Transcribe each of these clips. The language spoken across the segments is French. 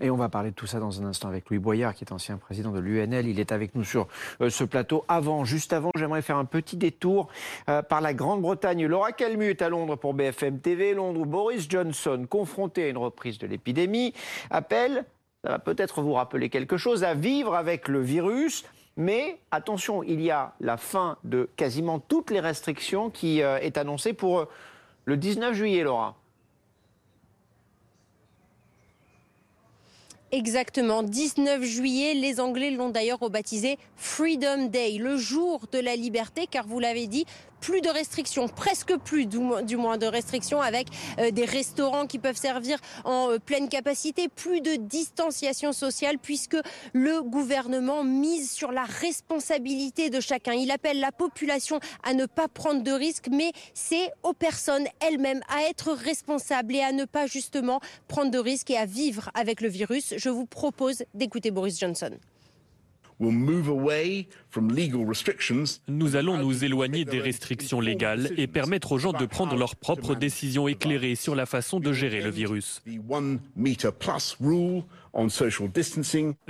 Et on va parler de tout ça dans un instant avec Louis Boyard, qui est ancien président de l'UNL. Il est avec nous sur euh, ce plateau. Avant, juste avant, j'aimerais faire un petit détour euh, par la Grande-Bretagne. Laura Calmu est à Londres pour BFM TV. Londres, Boris Johnson, confronté à une reprise de l'épidémie, appelle, ça va peut-être vous rappeler quelque chose, à vivre avec le virus. Mais attention, il y a la fin de quasiment toutes les restrictions qui euh, est annoncée pour le 19 juillet, Laura. Exactement, 19 juillet, les Anglais l'ont d'ailleurs rebaptisé Freedom Day, le jour de la liberté, car vous l'avez dit, plus de restrictions, presque plus du moins de restrictions avec euh, des restaurants qui peuvent servir en euh, pleine capacité, plus de distanciation sociale puisque le gouvernement mise sur la responsabilité de chacun. Il appelle la population à ne pas prendre de risques, mais c'est aux personnes elles-mêmes à être responsables et à ne pas justement prendre de risques et à vivre avec le virus. Je vous propose d'écouter Boris Johnson. Nous allons nous éloigner des restrictions légales et permettre aux gens de prendre leurs propres décisions éclairées sur la façon de gérer le virus.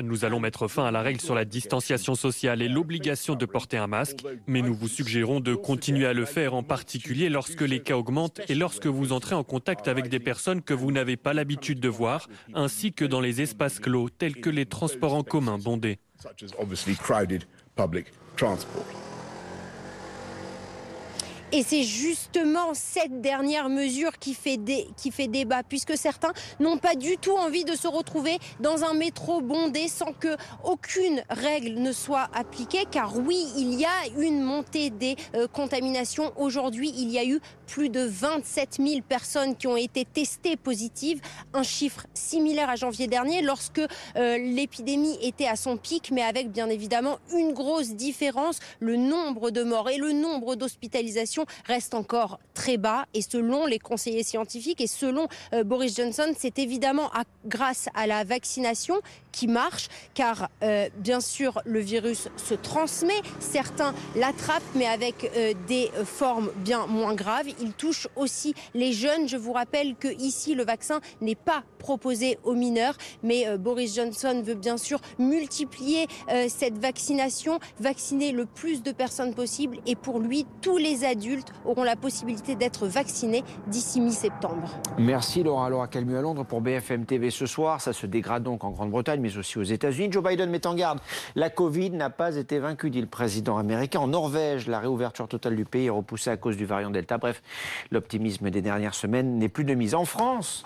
Nous allons mettre fin à la règle sur la distanciation sociale et l'obligation de porter un masque, mais nous vous suggérons de continuer à le faire, en particulier lorsque les cas augmentent et lorsque vous entrez en contact avec des personnes que vous n'avez pas l'habitude de voir, ainsi que dans les espaces clos tels que les transports en commun bondés. Et c'est justement cette dernière mesure qui fait, qui fait débat, puisque certains n'ont pas du tout envie de se retrouver dans un métro bondé sans que aucune règle ne soit appliquée, car oui, il y a une montée des euh, contaminations. Aujourd'hui, il y a eu plus de 27 000 personnes qui ont été testées positives, un chiffre similaire à janvier dernier, lorsque euh, l'épidémie était à son pic, mais avec bien évidemment une grosse différence, le nombre de morts et le nombre d'hospitalisations reste encore très bas. Et selon les conseillers scientifiques et selon euh, Boris Johnson, c'est évidemment grâce à la vaccination qui marche, car euh, bien sûr le virus se transmet, certains l'attrapent, mais avec des formes bien moins graves. Il touche aussi les jeunes. Je vous rappelle que ici le vaccin n'est pas proposé aux mineurs, mais Boris Johnson veut bien sûr multiplier cette vaccination, vacciner le plus de personnes possible, et pour lui tous les adultes auront la possibilité d'être vaccinés d'ici mi-septembre. Merci Laura. Laura Calmu à Londres pour BFM TV ce soir. Ça se dégrade donc en Grande-Bretagne, mais aussi aux États-Unis. Joe Biden met en garde. La Covid n'a pas été vaincue, dit le président américain. En Norvège, la réouverture totale du pays est repoussée à cause du variant Delta. Bref, l'optimisme des dernières semaines n'est plus de mise. En France,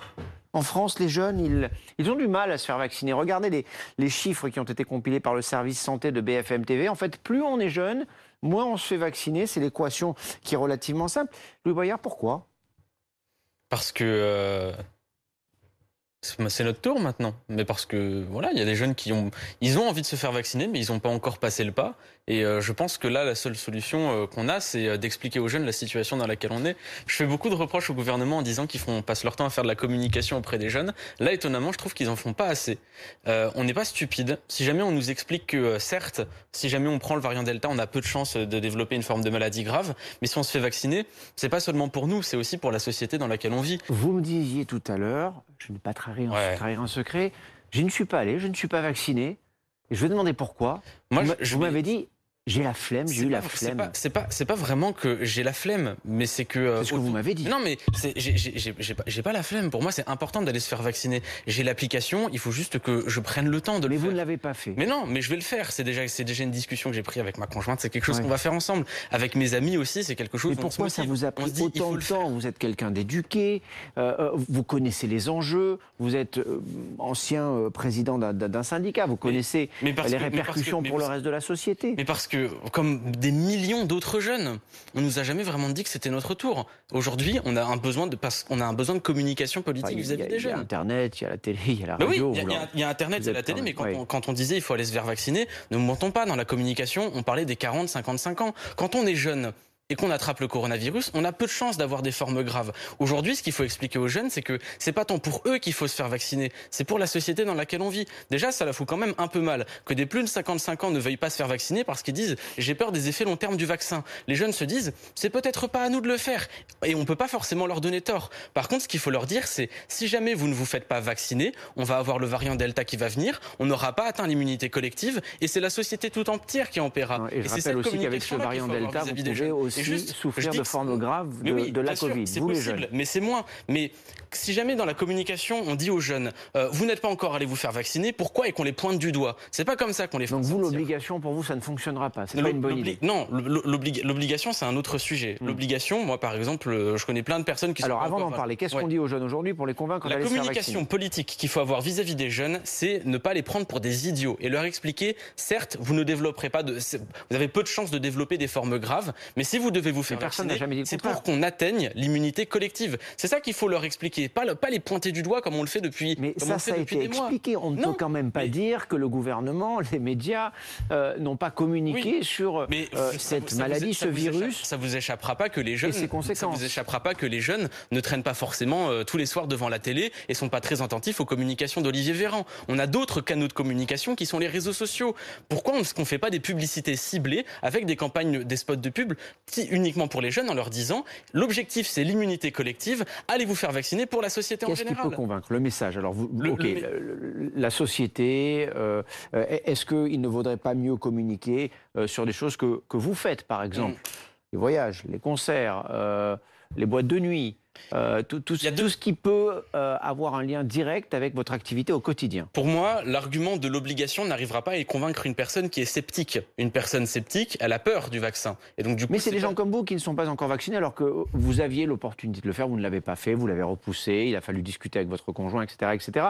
en France, les jeunes, ils, ils, ont du mal à se faire vacciner. Regardez les, les, chiffres qui ont été compilés par le service santé de BFM TV. En fait, plus on est jeune, moins on se fait vacciner. C'est l'équation qui est relativement simple. Louis Boyard, pourquoi? Parce que euh, c'est notre tour maintenant. Mais parce que voilà, il y a des jeunes qui ont, ils ont envie de se faire vacciner, mais ils n'ont pas encore passé le pas. Et euh, je pense que là, la seule solution euh, qu'on a, c'est euh, d'expliquer aux jeunes la situation dans laquelle on est. Je fais beaucoup de reproches au gouvernement en disant qu'ils font passent leur temps à faire de la communication auprès des jeunes. Là, étonnamment, je trouve qu'ils en font pas assez. on n'est pas stupide. Si jamais on nous explique que certes, si jamais on prend le variant Delta, on a peu de chances de développer une forme de maladie grave. Mais si on se fait vacciner, c'est pas seulement pour nous, c'est aussi pour la société dans laquelle on vit. Vous me disiez tout à l'heure, je ne pas trahir, trahir un secret, je ne suis pas allé, je ne suis pas vacciné. Et je vais demander pourquoi. Moi, je, je m'avais dit, j'ai la flemme, j'ai eu la flemme. C'est pas, c'est pas, vraiment que j'ai la flemme, mais c'est que. Euh, c'est ce que vous m'avez dit. Non, mais j'ai pas, pas la flemme. Pour moi, c'est important d'aller se faire vacciner. J'ai l'application, il faut juste que je prenne le temps de le faire. Mais vous ne l'avez pas fait. Mais non, mais je vais le faire. C'est déjà, c'est déjà une discussion que j'ai prise avec ma conjointe. C'est quelque chose qu'on va faire ensemble. Avec mes amis aussi, c'est quelque chose. Mais pourquoi ça vous a pris autant de temps Vous êtes quelqu'un d'éduqué, euh, euh, vous connaissez les enjeux, vous êtes ancien président d'un syndicat, vous connaissez les répercussions pour le reste de la société. Mais parce que comme des millions d'autres jeunes, on nous a jamais vraiment dit que c'était notre tour. Aujourd'hui, on a un besoin de a un besoin de communication politique vis-à-vis des jeunes. Il y a Internet, il y a la télé, il y a la radio. oui, il y, a Internet, il y a la télé, mais quand, on, disait il faut aller se faire vacciner, ne mentons pas. Dans la communication, on parlait des 40, 55 ans. Quand on est jeune, et qu'on attrape le coronavirus, on a peu de chances d'avoir des formes graves. Aujourd'hui, ce qu'il faut expliquer aux jeunes, c'est que c'est pas tant pour eux qu'il faut se faire vacciner, c'est pour la société dans laquelle on vit. Déjà, ça la fout quand même un peu mal que des plus de 55 ans ne veuillent pas se faire vacciner parce qu'ils disent j'ai peur des effets long terme du vaccin. Les jeunes se disent c'est peut-être pas à nous de le faire et on peut pas forcément leur donner tort. Par contre, ce qu'il faut leur dire, c'est si jamais vous ne vous faites pas vacciner, on va avoir le variant Delta qui va venir, on n'aura pas atteint l'immunité collective et c'est la société tout entière qui en paiera. Et je rappelle aussi qu'avec ce variant Delta, vous pouvez aussi souffrir de formes graves de, la Covid, vous les jeunes. Mais c'est moins. Mais si jamais dans la communication on dit aux jeunes euh, vous n'êtes pas encore allé vous faire vacciner, pourquoi et qu'on les pointe du doigt? C'est pas comme ça qu'on les fait. Donc vous l'obligation pour vous ça ne fonctionnera pas, c'est pas une bonne idée. Non, l'obligation c'est un autre sujet. Hmm. L'obligation, moi par exemple, euh, je connais plein de personnes qui. Alors avant d'en parler, qu'est-ce qu'on dit aux jeunes aujourd'hui pour les convaincre La communication politique qu'il faut avoir vis-à-vis des jeunes, c'est ne pas les prendre pour des idiots et leur expliquer certes vous ne développerez pas de, vous avez peu de chances de développer des formes graves, mais si vous devez vous faire vacciner, c'est pour qu'on atteigne l'immunité collective. C'est ça qu'il faut leur expliquer, pas, pas les pointer du doigt comme on le fait depuis. Mais ça, ça a été expliqué. On ne peut quand même pas dire que le gouvernement, les médias euh, n'ont pas communiqué sur euh, cette maladie, ce virus. ça vous échappera pas que les jeunes. Ça vous échappera pas que les jeunes ne traînent pas forcément euh, tous les soirs devant la télé et sont pas très attentifs aux communications d'Olivier Véran. On a d'autres canaux de communication qui sont les réseaux sociaux. Pourquoi est-ce qu'on ne fait pas des publicités ciblées avec des campagnes, des spots de pub uniquement pour les jeunes en leur disant l'objectif c'est l'immunité collective, allez vous faire vacciner pour la société en général. Qu'est-ce qui peut convaincre? Le message. Alors, vous, ok, la société, euh, est-ce qu'il ne vaudrait pas mieux communiquer euh, sur des choses que, que vous faites, par exemple? Mm. Les voyages, les concerts, euh, les boîtes de nuit, euh, tout, tout, ce qui peut euh, avoir un lien direct avec votre activité au quotidien. Pour moi, l'argument de l'obligation n'arrivera pas à convaincre une personne qui est sceptique. Une personne sceptique, elle a peur du vaccin. Et donc, du coup, Mais c'est des gens comme vous qui ne sont pas encore vaccinés alors que vous aviez l'opportunité de le faire, vous ne l'avez pas fait, vous l'avez repoussé, il a fallu discuter avec votre conjoint, etc. etc.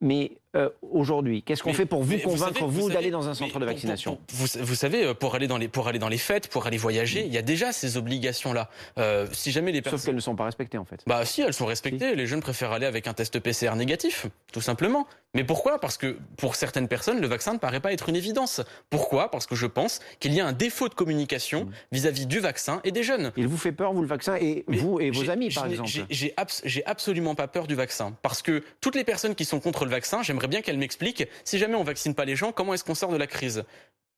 Mais euh, aujourd'hui Qu'est-ce qu'on fait pour vous convaincre, vous, d'aller dans un centre de vaccination vous, savez, euh, pour aller, dans les, pour aller dans les fêtes, pour aller voyager, il y a déjà ces obligations-là. Euh, si jamais les personnes... Sauf qu'elles ne sont pas respectées, en fait. Bah si, elles sont respectées. Les jeunes préfèrent aller avec un test PCR négatif, tout simplement. Mais pourquoi? Parce que pour certaines personnes, le vaccin ne paraît pas être une évidence. Pourquoi? Parce que je pense qu'il y a un défaut de communication vis-à-vis du vaccin et des jeunes. Il vous fait peur, vous, le vaccin, et vous et vos amis, par exemple J'ai absolument pas peur du vaccin. Parce que toutes les personnes qui sont contre le vaccin, j'aimerais bien qu'elle m'explique, si jamais on vaccine pas les gens, comment est-ce qu'on sort de la crise?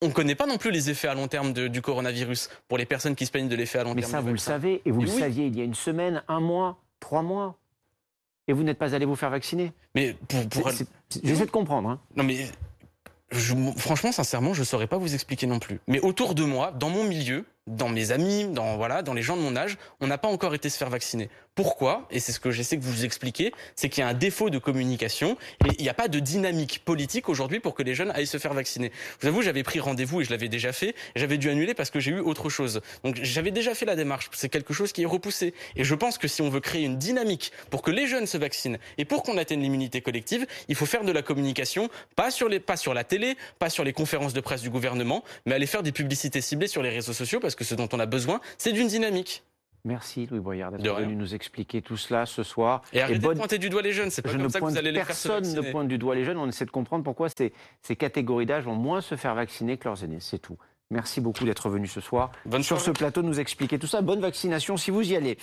On ne connaît pas non plus les effets à long terme du coronavirus pour les personnes qui se plaignent de l'effet à long terme. Mais ça, vous le savez, et vous le saviez il y a une semaine, un mois, trois mois, et vous n'êtes pas allé vous faire vacciner. Mais pour, j'essaie de comprendre. Hein. Non mais franchement, sincèrement, je ne saurais pas vous expliquer non plus. Mais autour de moi, dans mon milieu, dans mes amis, dans voilà, dans les gens de mon âge, on n'a pas encore été se faire vacciner. Pourquoi? Et c'est ce que j'essaie de vous expliquer, c'est qu'il y a un défaut de communication et il n'y a pas de dynamique politique aujourd'hui pour que les jeunes aillent se faire vacciner. Vous savez, j'avais pris rendez-vous et je l'avais déjà fait. J'avais dû annuler parce que j'ai eu autre chose. Donc j'avais déjà fait la démarche. C'est quelque chose qui est repoussé. Et je pense que si on veut créer une dynamique pour que les jeunes se vaccinent et pour qu'on atteigne l'immunité collective, il faut faire de la communication, pas sur les, pas sur la télé, pas sur les conférences de presse du gouvernement, mais aller faire des publicités ciblées sur les réseaux sociaux parce que ce dont on a besoin, c'est d'une dynamique. Merci Louis Boyard d'être venu nous expliquer tout cela ce soir. Et arrêtez de pointer du doigt les jeunes, c'est pas comme ça que vous allez les faire Personne ne pointe du doigt les jeunes, on essaie de comprendre pourquoi ces, ces catégories d'âge vont moins se faire vacciner que leurs aînés, c'est tout. Merci beaucoup d'être venu ce soir Bonne sur ce plateau nous expliquer tout ça. Bonne vaccination si vous y allez.